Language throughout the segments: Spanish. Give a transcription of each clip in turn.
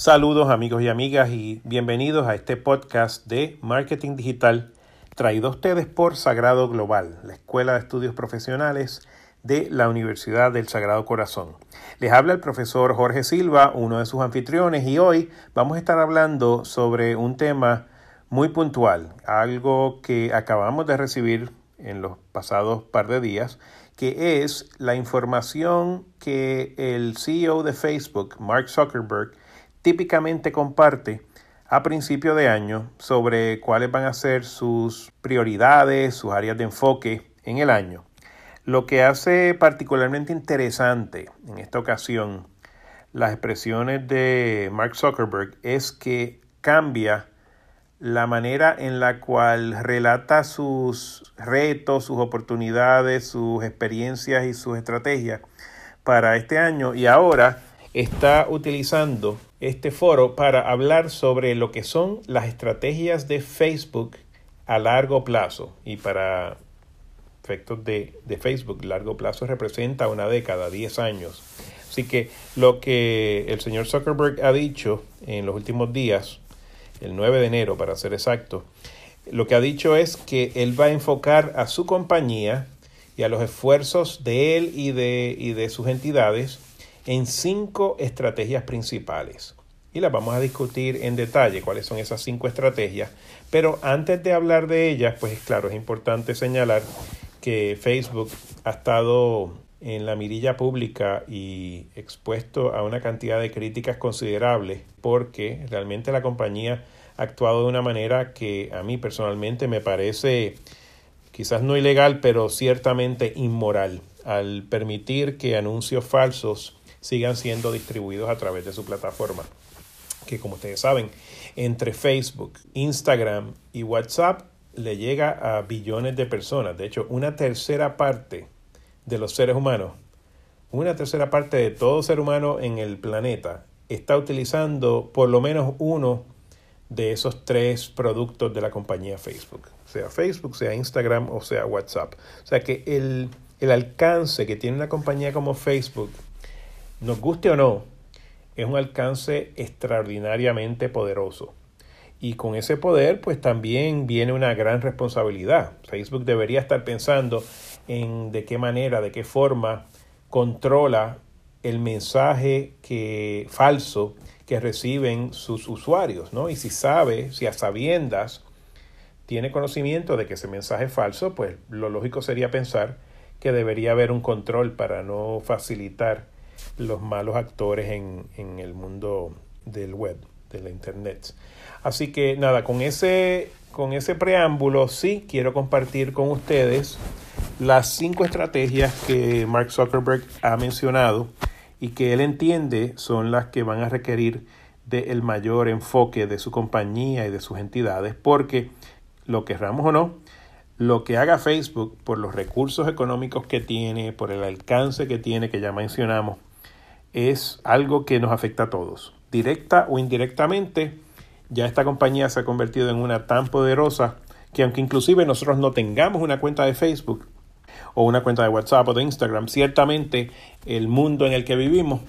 Saludos amigos y amigas y bienvenidos a este podcast de Marketing Digital traído a ustedes por Sagrado Global, la Escuela de Estudios Profesionales de la Universidad del Sagrado Corazón. Les habla el profesor Jorge Silva, uno de sus anfitriones, y hoy vamos a estar hablando sobre un tema muy puntual, algo que acabamos de recibir en los pasados par de días, que es la información que el CEO de Facebook, Mark Zuckerberg, típicamente comparte a principio de año sobre cuáles van a ser sus prioridades, sus áreas de enfoque en el año. Lo que hace particularmente interesante en esta ocasión las expresiones de Mark Zuckerberg es que cambia la manera en la cual relata sus retos, sus oportunidades, sus experiencias y sus estrategias para este año y ahora está utilizando este foro para hablar sobre lo que son las estrategias de Facebook a largo plazo. Y para efectos de, de Facebook, largo plazo representa una década, 10 años. Así que lo que el señor Zuckerberg ha dicho en los últimos días, el 9 de enero para ser exacto, lo que ha dicho es que él va a enfocar a su compañía y a los esfuerzos de él y de, y de sus entidades en cinco estrategias principales. Y las vamos a discutir en detalle cuáles son esas cinco estrategias. Pero antes de hablar de ellas, pues claro, es importante señalar que Facebook ha estado en la mirilla pública y expuesto a una cantidad de críticas considerables porque realmente la compañía ha actuado de una manera que a mí personalmente me parece quizás no ilegal, pero ciertamente inmoral al permitir que anuncios falsos sigan siendo distribuidos a través de su plataforma. Que como ustedes saben, entre Facebook, Instagram y WhatsApp le llega a billones de personas. De hecho, una tercera parte de los seres humanos, una tercera parte de todo ser humano en el planeta está utilizando por lo menos uno de esos tres productos de la compañía Facebook, sea Facebook, sea Instagram o sea WhatsApp. O sea que el, el alcance que tiene una compañía como Facebook nos guste o no, es un alcance extraordinariamente poderoso. Y con ese poder, pues también viene una gran responsabilidad. Facebook debería estar pensando en de qué manera, de qué forma controla el mensaje que, falso que reciben sus usuarios, ¿no? Y si sabe, si a sabiendas tiene conocimiento de que ese mensaje es falso, pues lo lógico sería pensar que debería haber un control para no facilitar los malos actores en, en el mundo del web, de la internet. Así que nada, con ese, con ese preámbulo sí quiero compartir con ustedes las cinco estrategias que Mark Zuckerberg ha mencionado y que él entiende son las que van a requerir del mayor enfoque de su compañía y de sus entidades, porque lo querramos o no, lo que haga Facebook por los recursos económicos que tiene, por el alcance que tiene, que ya mencionamos, es algo que nos afecta a todos. Directa o indirectamente, ya esta compañía se ha convertido en una tan poderosa que aunque inclusive nosotros no tengamos una cuenta de Facebook o una cuenta de WhatsApp o de Instagram, ciertamente el mundo en el que vivimos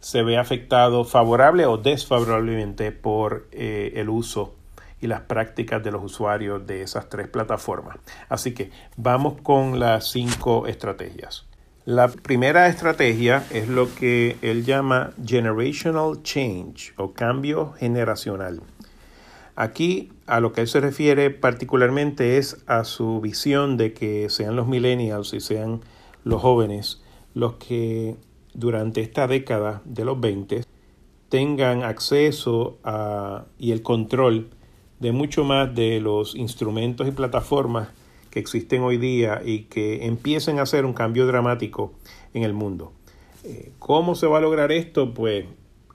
se ve afectado favorable o desfavorablemente por eh, el uso y las prácticas de los usuarios de esas tres plataformas. Así que vamos con las cinco estrategias. La primera estrategia es lo que él llama generational change o cambio generacional. Aquí a lo que él se refiere particularmente es a su visión de que sean los millennials y sean los jóvenes los que durante esta década de los 20 tengan acceso a, y el control de mucho más de los instrumentos y plataformas que existen hoy día y que empiecen a hacer un cambio dramático en el mundo. Eh, ¿Cómo se va a lograr esto? Pues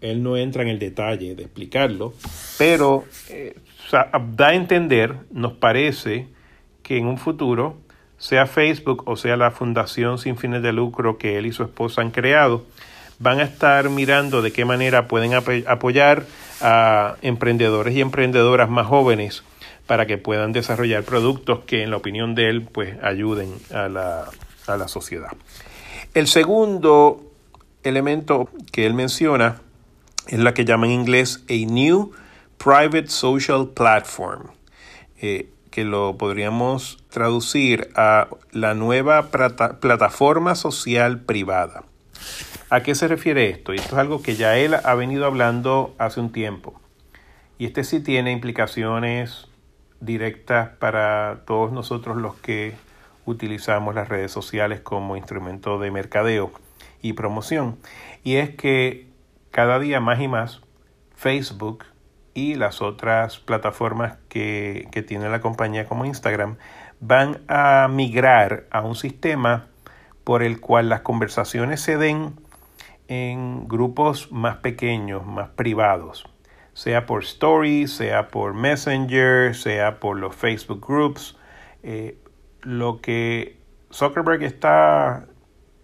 él no entra en el detalle de explicarlo, pero eh, da a entender, nos parece, que en un futuro, sea Facebook o sea la fundación sin fines de lucro que él y su esposa han creado, van a estar mirando de qué manera pueden apoyar a emprendedores y emprendedoras más jóvenes para que puedan desarrollar productos que en la opinión de él pues ayuden a la, a la sociedad. El segundo elemento que él menciona Es la que llama en inglés a New Private Social Platform, eh, que lo podríamos traducir a la nueva plataforma social privada. ¿A qué se refiere esto? Esto es algo que ya él ha venido hablando hace un tiempo. Y este sí tiene implicaciones directas para todos nosotros los que utilizamos las redes sociales como instrumento de mercadeo y promoción. Y es que cada día más y más Facebook y las otras plataformas que, que tiene la compañía como Instagram van a migrar a un sistema por el cual las conversaciones se den en grupos más pequeños, más privados, sea por Stories, sea por Messenger, sea por los Facebook Groups. Eh, lo que Zuckerberg está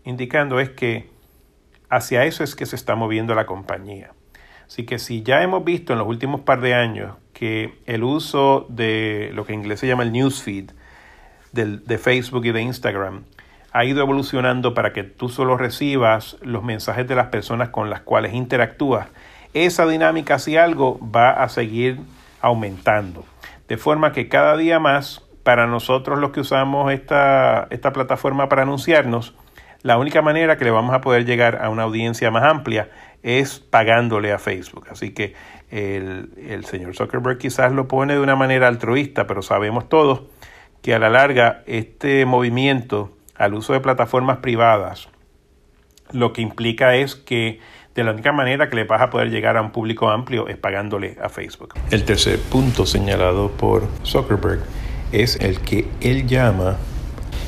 indicando es que hacia eso es que se está moviendo la compañía. Así que si ya hemos visto en los últimos par de años que el uso de lo que en inglés se llama el newsfeed de Facebook y de Instagram ha ido evolucionando para que tú solo recibas los mensajes de las personas con las cuales interactúas, esa dinámica, si algo, va a seguir aumentando. De forma que cada día más, para nosotros los que usamos esta, esta plataforma para anunciarnos, la única manera que le vamos a poder llegar a una audiencia más amplia es pagándole a Facebook. Así que el, el señor Zuckerberg quizás lo pone de una manera altruista, pero sabemos todos que a la larga este movimiento al uso de plataformas privadas, lo que implica es que de la única manera que le vas a poder llegar a un público amplio es pagándole a Facebook. El tercer punto señalado por Zuckerberg es el que él llama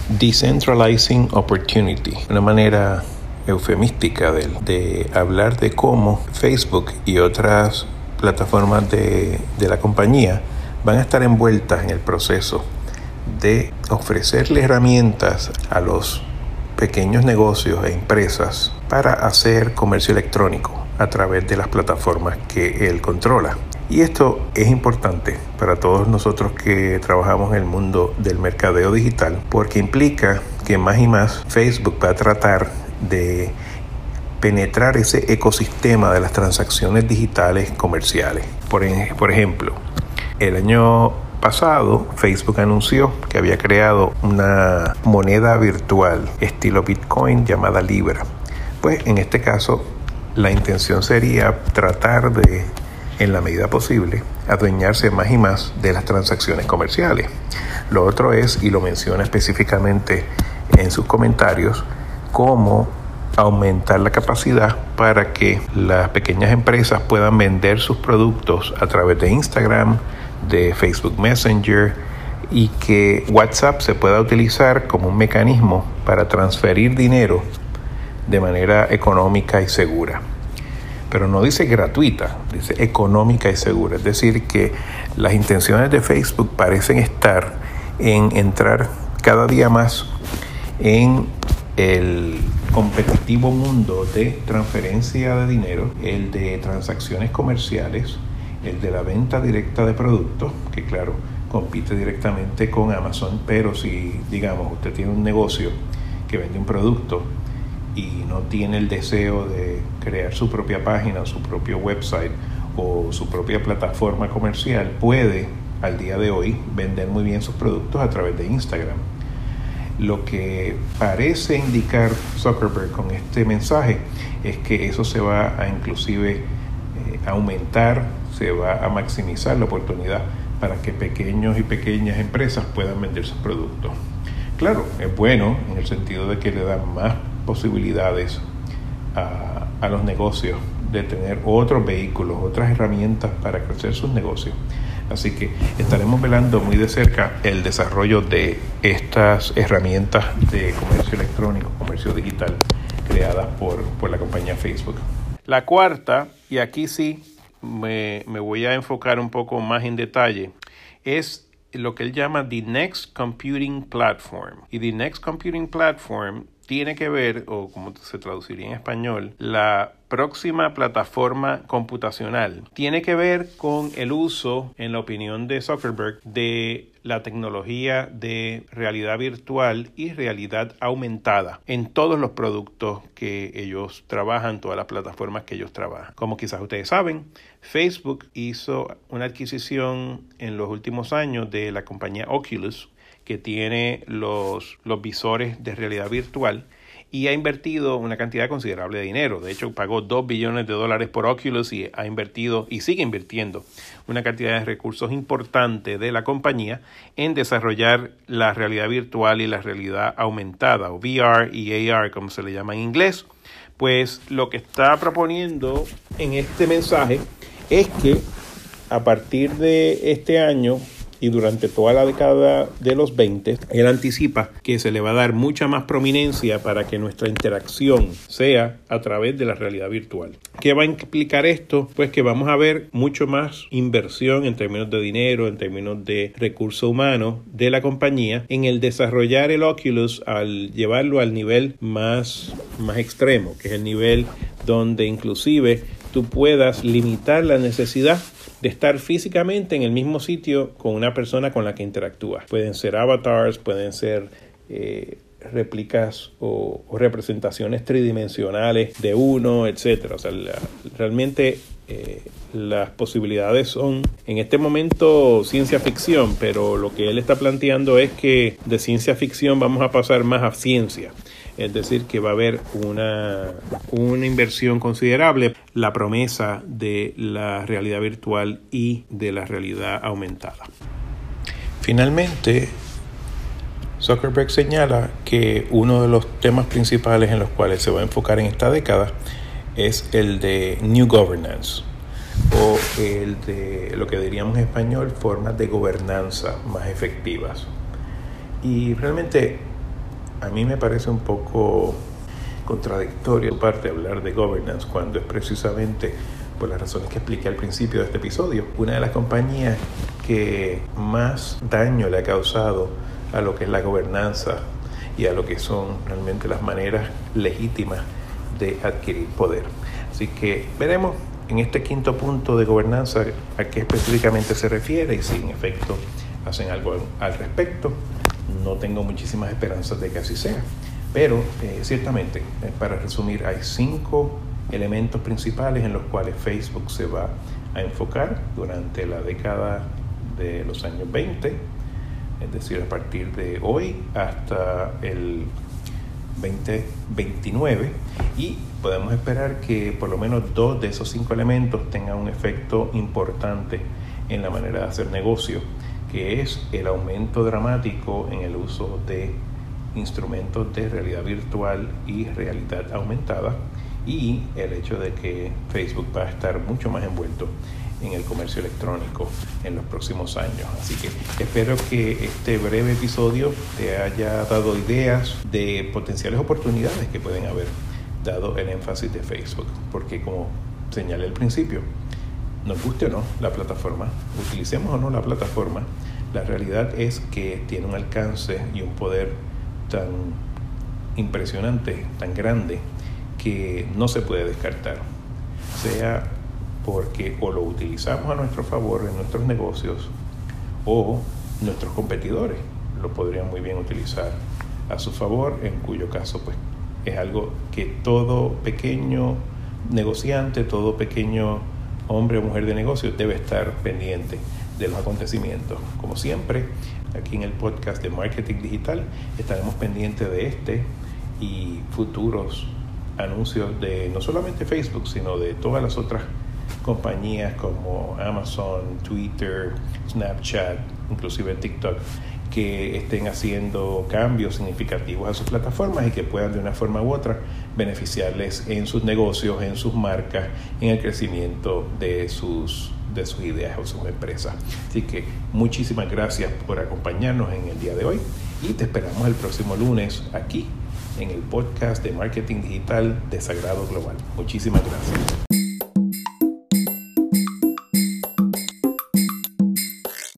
Decentralizing Opportunity, una manera eufemística de, de hablar de cómo Facebook y otras plataformas de, de la compañía van a estar envueltas en el proceso de ofrecerle herramientas a los pequeños negocios e empresas para hacer comercio electrónico a través de las plataformas que él controla. Y esto es importante para todos nosotros que trabajamos en el mundo del mercadeo digital porque implica que más y más Facebook va a tratar de penetrar ese ecosistema de las transacciones digitales comerciales. Por, por ejemplo, el año pasado, Facebook anunció que había creado una moneda virtual estilo Bitcoin llamada Libra. Pues en este caso, la intención sería tratar de, en la medida posible, adueñarse más y más de las transacciones comerciales. Lo otro es, y lo menciona específicamente en sus comentarios, cómo aumentar la capacidad para que las pequeñas empresas puedan vender sus productos a través de Instagram, de Facebook Messenger y que WhatsApp se pueda utilizar como un mecanismo para transferir dinero de manera económica y segura. Pero no dice gratuita, dice económica y segura. Es decir, que las intenciones de Facebook parecen estar en entrar cada día más en el competitivo mundo de transferencia de dinero, el de transacciones comerciales, el de la venta directa de productos, que claro, compite directamente con Amazon, pero si, digamos, usted tiene un negocio que vende un producto y no tiene el deseo de crear su propia página, su propio website o su propia plataforma comercial, puede al día de hoy vender muy bien sus productos a través de Instagram. Lo que parece indicar Zuckerberg con este mensaje es que eso se va a inclusive eh, aumentar se va a maximizar la oportunidad para que pequeños y pequeñas empresas puedan vender sus productos. Claro, es bueno en el sentido de que le da más posibilidades a, a los negocios de tener otros vehículos, otras herramientas para crecer sus negocios. Así que estaremos velando muy de cerca el desarrollo de estas herramientas de comercio electrónico, comercio digital, creadas por, por la compañía Facebook. La cuarta, y aquí sí me, voy a enfocar un poco más en detalle, es lo que él llama The Next Computing Platform. Y The Next Computing Platform tiene que ver, o como se traduciría en español, la próxima plataforma computacional. Tiene que ver con el uso, en la opinión de Zuckerberg, de la tecnología de realidad virtual y realidad aumentada en todos los productos que ellos trabajan, todas las plataformas que ellos trabajan. Como quizás ustedes saben, Facebook hizo una adquisición en los últimos años de la compañía Oculus, que tiene los, los visores de realidad virtual y ha invertido una cantidad considerable de dinero. De hecho, pagó 2 billones de dólares por Oculus y ha invertido y sigue invirtiendo una cantidad de recursos importante de la compañía en desarrollar la realidad virtual y la realidad aumentada o VR y AR como se le llama en inglés. Pues lo que está proponiendo en este mensaje es que a partir de este año y durante toda la década de los 20, él anticipa que se le va a dar mucha más prominencia para que nuestra interacción sea a través de la realidad virtual. ¿Qué va a implicar esto? Pues que vamos a ver mucho más inversión en términos de dinero, en términos de recurso humano de la compañía en el desarrollar el Oculus al llevarlo al nivel más, más extremo, que es el nivel donde inclusive tú puedas limitar la necesidad de estar físicamente en el mismo sitio con una persona con la que interactúas. Pueden ser avatars, pueden ser eh, réplicas o, representaciones tridimensionales de uno, etc. O sea, realmente eh, las posibilidades son en este momento ciencia ficción, pero lo que él está planteando es que de ciencia ficción vamos a pasar más a ciencia es decir, que va a haber una, una inversión considerable, la promesa de la realidad virtual y de la realidad aumentada. Finalmente, Zuckerberg señala que uno de los temas principales en los cuales se va a enfocar en esta década es el de New Governance o el de lo que diríamos en español formas de gobernanza más efectivas. Y realmente a mí me parece un poco contradictorio parte hablar de governance cuando es precisamente por las razones que expliqué al principio de este episodio, una de las compañías que más daño le ha causado a lo que es la gobernanza y a lo que son realmente las maneras legítimas de adquirir poder. Así que veremos en este quinto punto de gobernanza a qué específicamente se refiere y si en efecto hacen algo al respecto no tengo muchísimas esperanzas de que así sea. Pero eh, ciertamente, eh, para resumir, hay cinco elementos principales en los cuales Facebook se va a enfocar durante la década de los años 20, es decir, a partir de hoy hasta el 2029 y podemos esperar que por lo menos dos de esos cinco elementos tengan un efecto importante en la manera de hacer negocio que es el aumento dramático en el uso de instrumentos de realidad virtual y realidad aumentada y el hecho de que Facebook va a estar mucho más envuelto en el comercio electrónico en los próximos años. Así que espero que este breve episodio te haya dado ideas de potenciales oportunidades que pueden haber dado el énfasis de Facebook, porque como señalé al principio, nos guste o no la plataforma, utilicemos o no la plataforma, la realidad es que tiene un alcance y un poder tan impresionante, tan grande, que no se puede descartar. Sea porque o lo utilizamos a nuestro favor en nuestros negocios o nuestros competidores lo podrían muy bien utilizar a su favor, en cuyo caso pues es algo que todo pequeño negociante, todo pequeño hombre o mujer de negocios debe estar pendiente de los acontecimientos. Como siempre, aquí en el podcast de Marketing Digital estaremos pendientes de este y futuros anuncios de no solamente Facebook, sino de todas las otras compañías como Amazon, Twitter, Snapchat, inclusive TikTok, que estén haciendo cambios significativos a sus plataformas y que puedan de una forma u otra beneficiarles en sus negocios, en sus marcas, en el crecimiento de sus de sus ideas o sus empresas. Así que muchísimas gracias por acompañarnos en el día de hoy y te esperamos el próximo lunes aquí en el podcast de marketing digital de Sagrado Global. Muchísimas gracias.